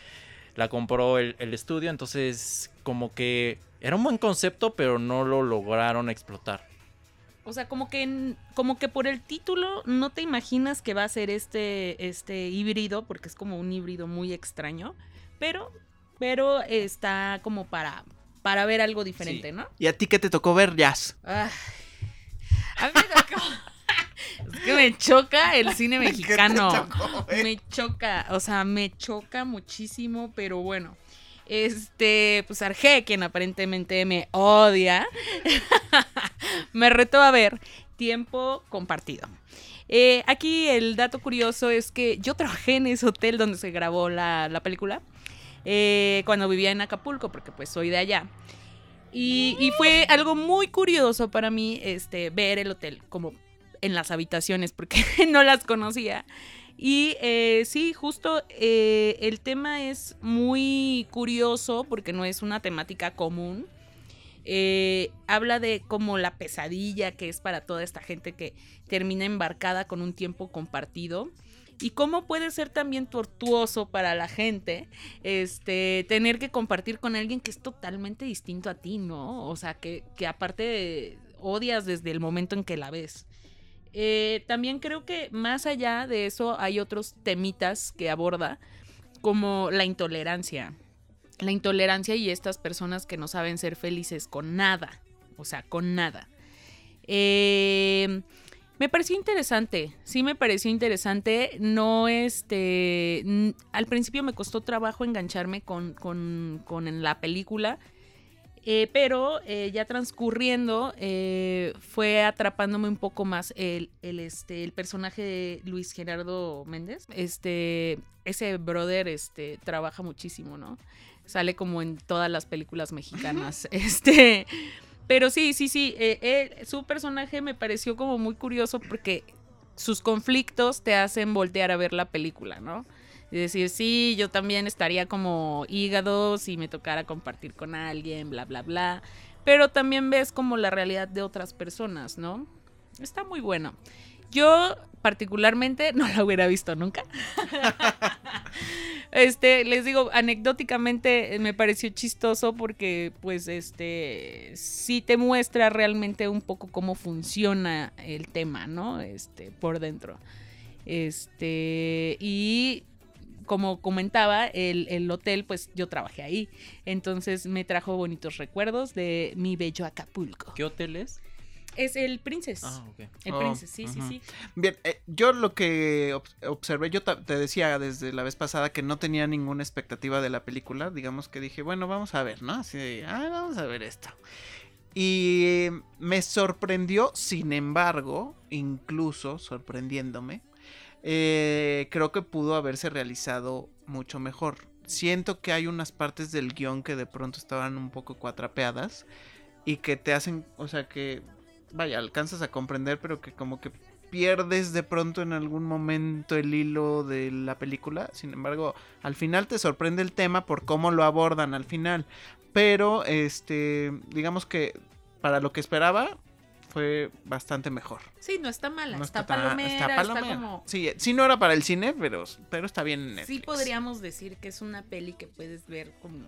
la compró el, el estudio, entonces como que era un buen concepto, pero no lo lograron explotar. O sea, como que como que por el título no te imaginas que va a ser este este híbrido porque es como un híbrido muy extraño, pero pero está como para para ver algo diferente, Sí. ¿no? ¿Y a ti qué te tocó ver, Jazz? A mí me tocó. Es que me choca el cine mexicano. Me choca, o sea, me choca muchísimo, pero bueno. Este, pues Arge, quien aparentemente me odia, me retó a ver tiempo compartido. Eh, aquí el dato curioso es que yo trabajé en ese hotel donde se grabó la, la película eh, cuando vivía en Acapulco, porque pues soy de allá. Y, y fue algo muy curioso para mí este, ver el hotel como en las habitaciones, porque no las conocía. Y eh, sí, justo eh, el tema es muy curioso porque no es una temática común. Eh, habla de como la pesadilla que es para toda esta gente que termina embarcada con un tiempo compartido y cómo puede ser también tortuoso para la gente este tener que compartir con alguien que es totalmente distinto a ti, ¿no? O sea, que, que aparte odias desde el momento en que la ves. Eh, también creo que más allá de eso hay otros temitas que aborda, como la intolerancia. La intolerancia y estas personas que no saben ser felices con nada. O sea, con nada. Eh, me pareció interesante, sí me pareció interesante. No, este. Al principio me costó trabajo engancharme con, con, con la película. Eh, pero eh, ya transcurriendo, eh, fue atrapándome un poco más el, el, este, el personaje de Luis Gerardo Méndez. Este, ese brother este, trabaja muchísimo, ¿no? Sale como en todas las películas mexicanas. este. Pero sí, sí, sí. su personaje me pareció como muy curioso porque sus conflictos te hacen voltear a ver la película, ¿no? Y decir, sí, yo también estaría como hígado si me tocara compartir con alguien, bla, bla, bla. Pero también ves como la realidad de otras personas, ¿no? Está muy bueno. Yo particularmente no la hubiera visto nunca. Este, les digo, anecdóticamente eh, me pareció chistoso porque, pues, este, sí te muestra realmente un poco cómo funciona el tema, ¿no? Este, por dentro. Este, y como comentaba, el, el hotel, pues yo trabajé ahí. Entonces me trajo bonitos recuerdos de mi bello Acapulco. ¿Qué hotel es? Es el Princess. Ah, ok. El Oh, Princess, sí, sí, sí. Bien, eh, yo lo que ob- observé, yo te decía desde la vez pasada que no tenía ninguna expectativa de la película. Digamos que dije, bueno, vamos a ver, ¿no? Así de, ah, vamos a ver esto. Y eh, me sorprendió, sin embargo, incluso sorprendiéndome, eh, creo que pudo haberse realizado mucho mejor. Siento que hay unas partes del guion que de pronto estaban un poco cuatrapeadas y que te hacen, o sea, que, vaya, alcanzas a comprender, pero que como que pierdes de pronto en algún momento el hilo de la película. Sin embargo, al final te sorprende el tema por cómo lo abordan al final. Pero, este, digamos que para lo que esperaba fue bastante mejor. Sí, no está mala, No está, palomera, está, palomera. como... Sí, sí no era para el cine, pero, pero está bien en Sí Netflix. podríamos decir que es una peli que puedes ver como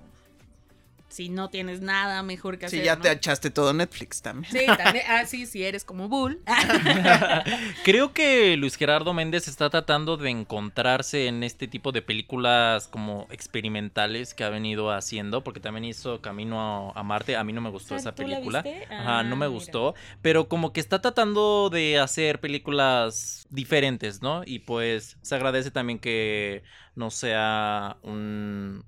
si no tienes nada mejor que Sí, hacer. ya ¿no? te echaste todo Netflix también. Sí, también, ah, sí, si eres como Bull. Creo que Luis Gerardo Méndez está tratando de encontrarse en este tipo de películas como experimentales que ha venido haciendo, porque también hizo Camino a, Marte. A mí no me gustó Ah, esa ¿tú la película. viste? Ajá, no Ah, me mira. gustó, pero como que está tratando de hacer películas diferentes, ¿no? Y pues se agradece también que no sea un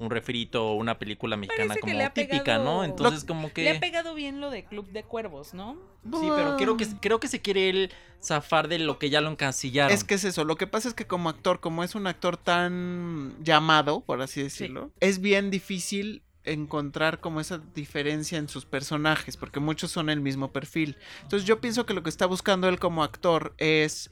un refrito o una película mexicana Parece como ha típica, ¿no? pegado- Entonces como que Le ha pegado bien lo de Club de Cuervos, ¿no? Sí, pero creo que creo que se quiere él zafar de lo que ya lo encasillaron. Es que es eso, lo que pasa es que como actor, como es un actor tan llamado, por así decirlo, es bien difícil encontrar como esa diferencia en sus personajes, porque muchos son el mismo perfil. Entonces yo pienso que lo que está buscando él como actor es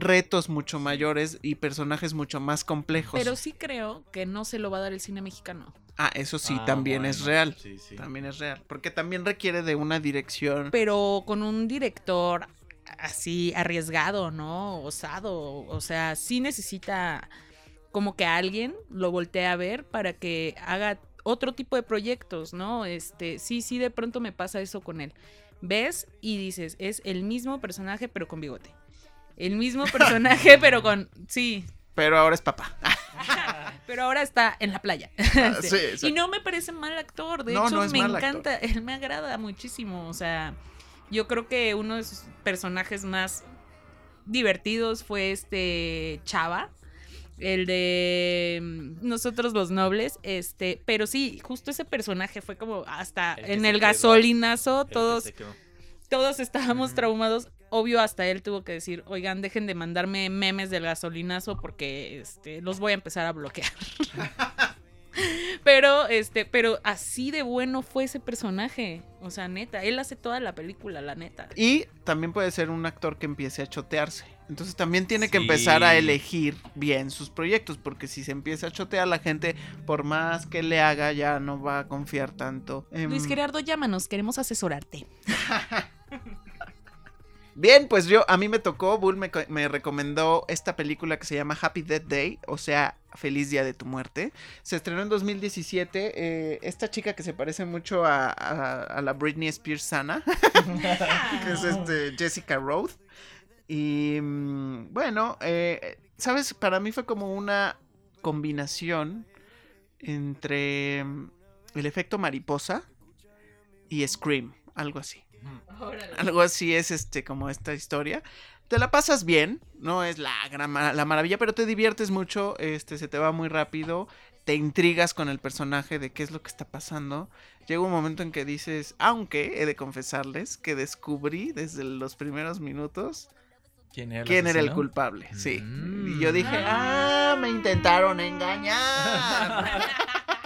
retos mucho mayores y personajes mucho más complejos. Pero sí creo que no se lo va a dar el cine mexicano. Ah, eso sí, Ah, también es real. sí, sí. También es real, porque también requiere de una dirección. Pero con un director así arriesgado, ¿no? Osado. O sea, sí necesita como que alguien lo voltee a ver para que haga otro tipo de proyectos, ¿no? Este, sí, sí, de pronto me pasa eso con él. Ves y dices, es el mismo personaje pero con bigote. El mismo personaje pero con... Sí, Pero ahora es papá. pero ahora está en la playa. Ah, Sí. sí, y no me parece mal actor, de No, hecho no es me mal encanta, él me agrada muchísimo, o sea, yo creo que uno de sus personajes más divertidos fue este Chava, el de mm, Nosotros los Nobles, este, pero sí, justo ese personaje fue como hasta El en el quedó. gasolinazo, El todos todos estábamos traumados. Obvio, hasta él tuvo que decir, oigan, dejen de mandarme memes del gasolinazo porque este, los voy a empezar a bloquear. pero, este, pero así de bueno fue ese personaje. O sea, neta, él hace toda la película, la neta. Y también puede ser un actor que empiece a chotearse. Entonces también tiene que empezar a elegir bien sus proyectos, porque si se empieza a chotear la gente, por más que le haga, ya no va a confiar tanto. en- Luis Gerardo, llámanos, queremos asesorarte. Bien, pues yo, a mí me tocó, Bull me, me recomendó esta película que se llama Happy Death Day, o sea, Feliz Día de tu Muerte. Se estrenó en 2017. eh, esta chica que se parece mucho a, la Britney Spears sana, que es este Jessica Roth. Y mm, bueno, eh, sabes, para mí fue como una combinación entre el efecto mariposa y Scream, algo así. Algo así es este como esta historia. Te la pasas bien, no es la gran la maravilla, pero te diviertes mucho, este se te va muy rápido, te intrigas con el personaje de qué es lo que está pasando. Llega un momento en que dices, aunque he de confesarles que descubrí desde los primeros minutos ¿Quién era el, quién era el asesino? culpable, sí. Mm. Y yo dije, ah, me intentaron engañar.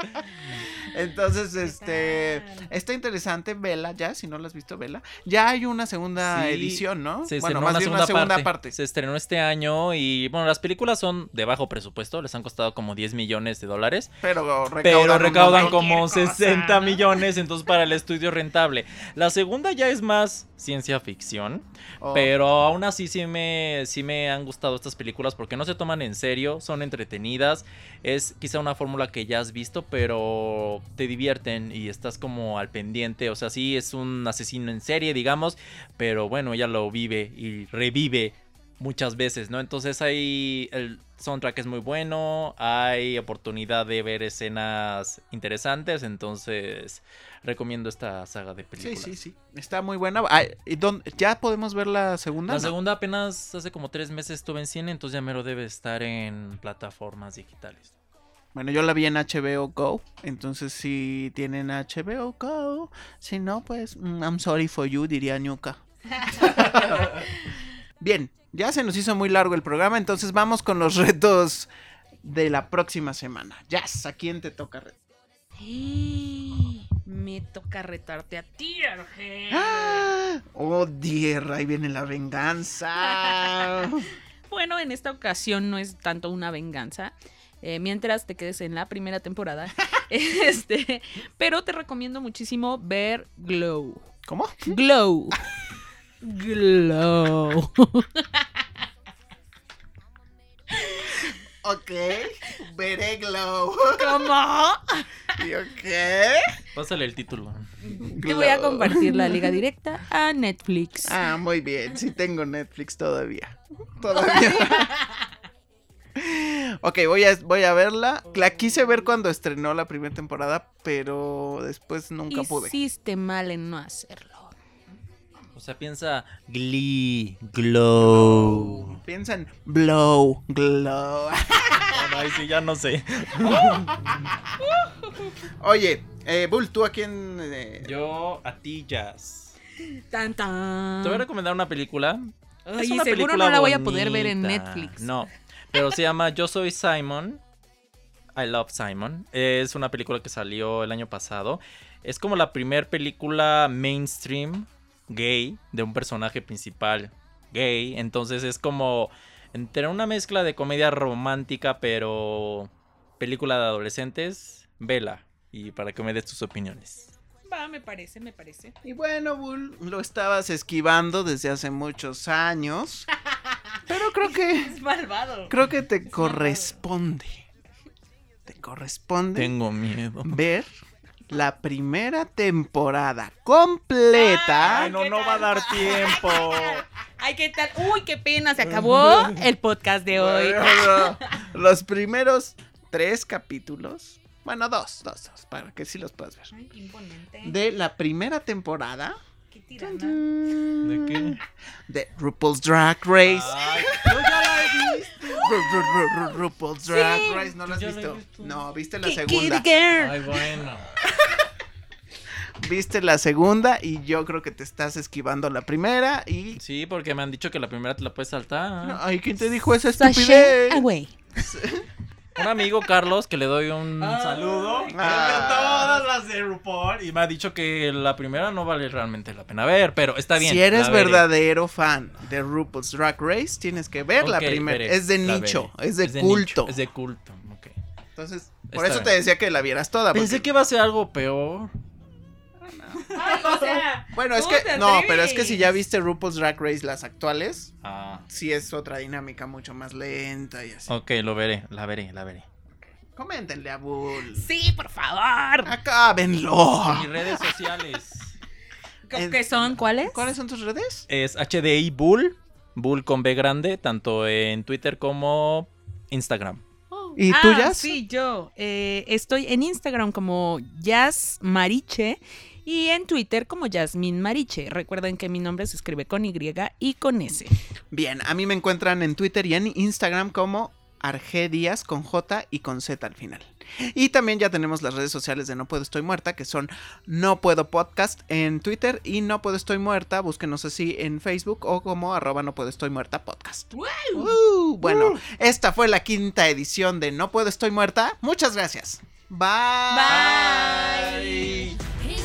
Entonces, este, está interesante, vela ya, si no lo has visto, vela. Ya hay una segunda Sí, edición, ¿no? Se bueno, estrenó más una bien segunda, una segunda parte. parte. Se estrenó este año y bueno, las películas son de bajo presupuesto, les han costado como 10 millones de dólares, Pero recaudan, pero recaudan como Cualquier cosa. 60 millones, entonces para el estudio es rentable. La segunda ya es más ciencia ficción, Oh, pero aún así sí me, sí me han gustado estas películas porque no se toman en serio, son entretenidas. Es quizá una fórmula que ya has visto, pero te divierten y estás como al pendiente. O sea, sí es un asesino en serie, digamos, pero bueno, ella lo vive y revive muchas veces, ¿no? Entonces ahí el soundtrack es muy bueno, hay oportunidad de ver escenas interesantes, entonces recomiendo esta saga de Sí, películas. sí, sí. Está muy buena. ¿y dónde- ¿Ya podemos ver la segunda? La No. segunda apenas hace como tres meses estuve en cine, entonces ya mero debe estar en plataformas digitales. Bueno, yo la vi en HBO Go. Entonces, si tienen HBO Go. Si no, pues, mm, I'm sorry for you, diría Ñuka. Bien, ya se nos hizo muy largo el programa. Entonces, vamos con los retos de la próxima semana. Jazz, ¿a quién te toca retar? Me toca retarte a ti, Argel. ¡Ah! ¡Oh, tierra! Ahí viene la venganza. Bueno, en esta ocasión no es tanto una venganza. Eh, mientras te quedes en la primera temporada. este, pero te recomiendo muchísimo ver Glow. ¿Cómo? Glow. Glow. Ok, veré Glow. ¿Cómo? ¿Y ok? Pásale el título. Te voy a compartir la liga directa a Netflix. Ah, muy bien. Sí tengo Netflix todavía. Todavía. ok, voy a, voy a verla. La quise ver cuando estrenó la primera temporada, pero después nunca pude. Hiciste mal en no hacerlo. O sea, piensa Glee, Glow. Piensa en Blow, Glow. Bueno, ahí sí, ya no sé. Oye, eh, Bull, ¿tú a quién? eh, Yo a ti, Jazz. Tan tan. Te voy a recomendar una película. Ay, Es una seguro película no la voy a poder ver en. Netflix. No, pero se llama Yo soy Simon. I Love Simon. Es una película que salió el año pasado. Es como la primer película mainstream gay de un personaje principal gay. Entonces es como entre una mezcla de comedia romántica, pero película de adolescentes. Vela. Y para que me des tus opiniones. Va, me parece, me parece. Y bueno, Bull, lo estabas esquivando desde hace muchos años. Pero creo que. Es malvado. Creo que te corresponde. Te corresponde Tengo miedo. ver la primera temporada completa. Ay, no, no va a dar tiempo. Ay, ¿qué tal? Uy, qué pena, se acabó el podcast de hoy. Bueno, los primeros tres capítulos. Bueno, dos, dos, dos, para que sí los puedas ver. Ay, imponente. De la primera temporada Qué tirana. ¿De qué? de RuPaul's Drag Race. Ay, yo ya la he visto. Ru- Ru- Ru- Ru- RuPaul's Drag Sí. Race, ¿no lo has visto? visto. No, viste la segunda. kitty girl. Ay, bueno. Viste la segunda y yo creo que te estás esquivando la primera y... Sí, porque me han dicho que la primera te la puedes saltar. Ay, ¿quién te dijo esa Sashay estupidez? away. Un amigo, Carlos, que le doy un saludo. Ah. todas las de RuPaul. Y me ha dicho que la primera no vale realmente la pena ver, pero está bien. Si eres verdadero fan de RuPaul's Drag Race, tienes que ver la primera. veré, Es de nicho, es de nicho, culto. es de culto, ok. Entonces, por Está eso bien. te decía que la vieras toda. Pensé porque- que iba a ser algo peor. Ay, O sea, Bueno, es ¿cómo que no, pero es que si ya viste RuPaul's Drag Race las actuales, Ah, sí es otra dinámica mucho más lenta y así. ok, lo veré, la veré, la veré. Coméntenle a Bull. Sí, por favor. Acábenlo. Mis redes sociales ¿Qué son? ¿Cuáles? ¿Cuáles son tus redes? es HDI Bull, Bull con B grande, tanto en Twitter como Instagram. ¿Y Ah, tuyas? Sí, yo. eh, estoy en Instagram como Jazz Mariche y en Twitter como Jasmine Mariche. Recuerden que mi nombre se escribe con Y y con S. Bien, a mí me encuentran en Twitter y en Instagram como Arge Díaz con J y con Z al final. Y también ya tenemos las redes sociales de No Puedo Estoy Muerta, que son No Puedo Podcast en Twitter y No Puedo Estoy Muerta, búsquenos así en Facebook o como arroba No Puedo Estoy Muerta Podcast. Uh, bueno, esta fue la quinta edición de No Puedo Estoy Muerta. Muchas gracias. Bye. Bye.